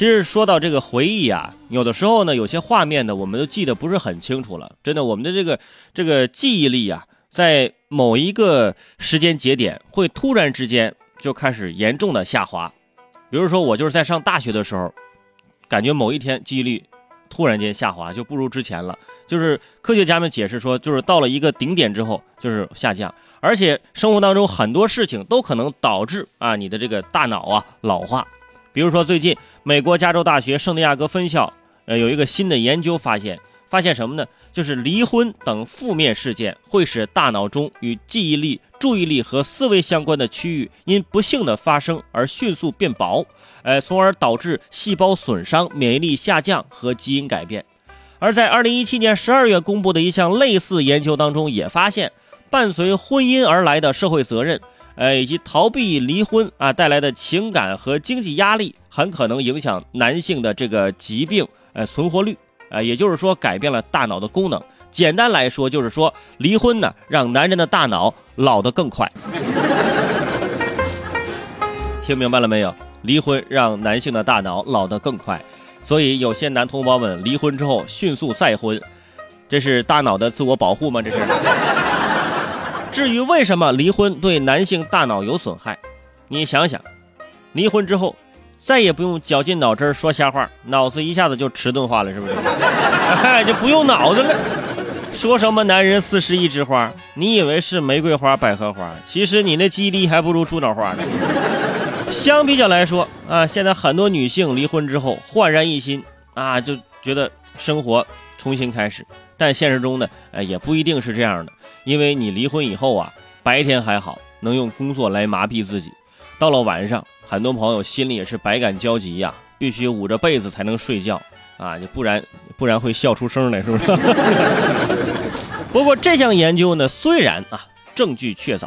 其实说到这个回忆啊，有的时候呢，有些画面呢，我们都记得不是很清楚了。真的，我们的这个这个记忆力啊，在某一个时间节点会突然之间就开始严重的下滑。比如说，我就是在上大学的时候，感觉某一天记忆力突然间下滑，就不如之前了。就是科学家们解释说，就是到了一个顶点之后，就是下降。而且生活当中很多事情都可能导致啊你的这个大脑啊老化。比如说，最近美国加州大学圣地亚哥分校呃有一个新的研究发现，发现什么呢？就是离婚等负面事件会使大脑中与记忆力、注意力和思维相关的区域因不幸的发生而迅速变薄，呃，从而导致细胞损伤、免疫力下降和基因改变。而在二零一七年十二月公布的一项类似研究当中，也发现伴随婚姻而来的社会责任，呃，以及逃避离婚啊带来的情感和经济压力，很可能影响男性的这个疾病呃存活率。啊，也就是说，改变了大脑的功能。简单来说，就是说，离婚呢，让男人的大脑老得更快。听明白了没有？离婚让男性的大脑老得更快，所以有些男同胞们离婚之后迅速再婚，这是大脑的自我保护吗？这是。至于为什么离婚对男性大脑有损害，你想想，离婚之后。再也不用绞尽脑汁说瞎话，脑子一下子就迟钝化了，是不是？就不用脑子了。说什么男人四十一枝花，你以为是玫瑰花、百合花，其实你那记忆力还不如猪脑花呢。相比较来说啊，现在很多女性离婚之后焕然一新啊，就觉得生活重新开始。但现实中呢，哎，也不一定是这样的，因为你离婚以后啊，白天还好，能用工作来麻痹自己。到了晚上，很多朋友心里也是百感交集呀，必须捂着被子才能睡觉啊，就不然不然会笑出声来，是不是？不过这项研究呢，虽然啊证据确凿，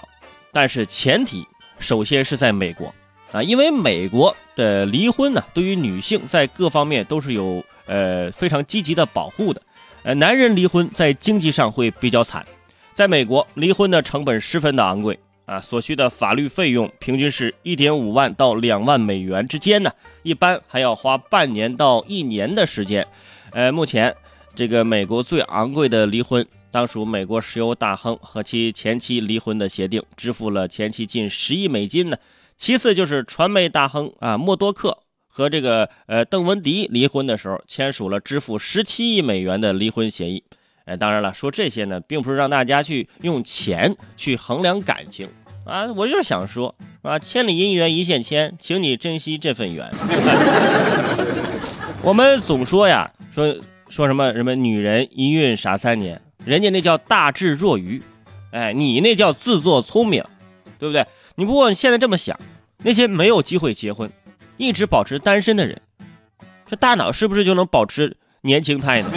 但是前提首先是在美国啊，因为美国的离婚呢，对于女性在各方面都是有呃非常积极的保护的，呃，男人离婚在经济上会比较惨，在美国离婚的成本十分的昂贵。啊，所需的法律费用平均是一点五万到两万美元之间呢，一般还要花半年到一年的时间。呃，目前这个美国最昂贵的离婚，当属美国石油大亨和其前妻离婚的协定，支付了前妻近十亿美金呢。其次就是传媒大亨啊默多克和这个呃邓文迪离婚的时候，签署了支付十七亿美元的离婚协议。哎，当然了，说这些呢，并不是让大家去用钱去衡量感情啊，我就是想说啊，千里姻缘一线牵，请你珍惜这份缘。我们总说呀，说说什么什么女人一孕傻三年，人家那叫大智若愚，哎，你那叫自作聪明，对不对？你不过你现在这么想，那些没有机会结婚，一直保持单身的人，这大脑是不是就能保持年轻态呢？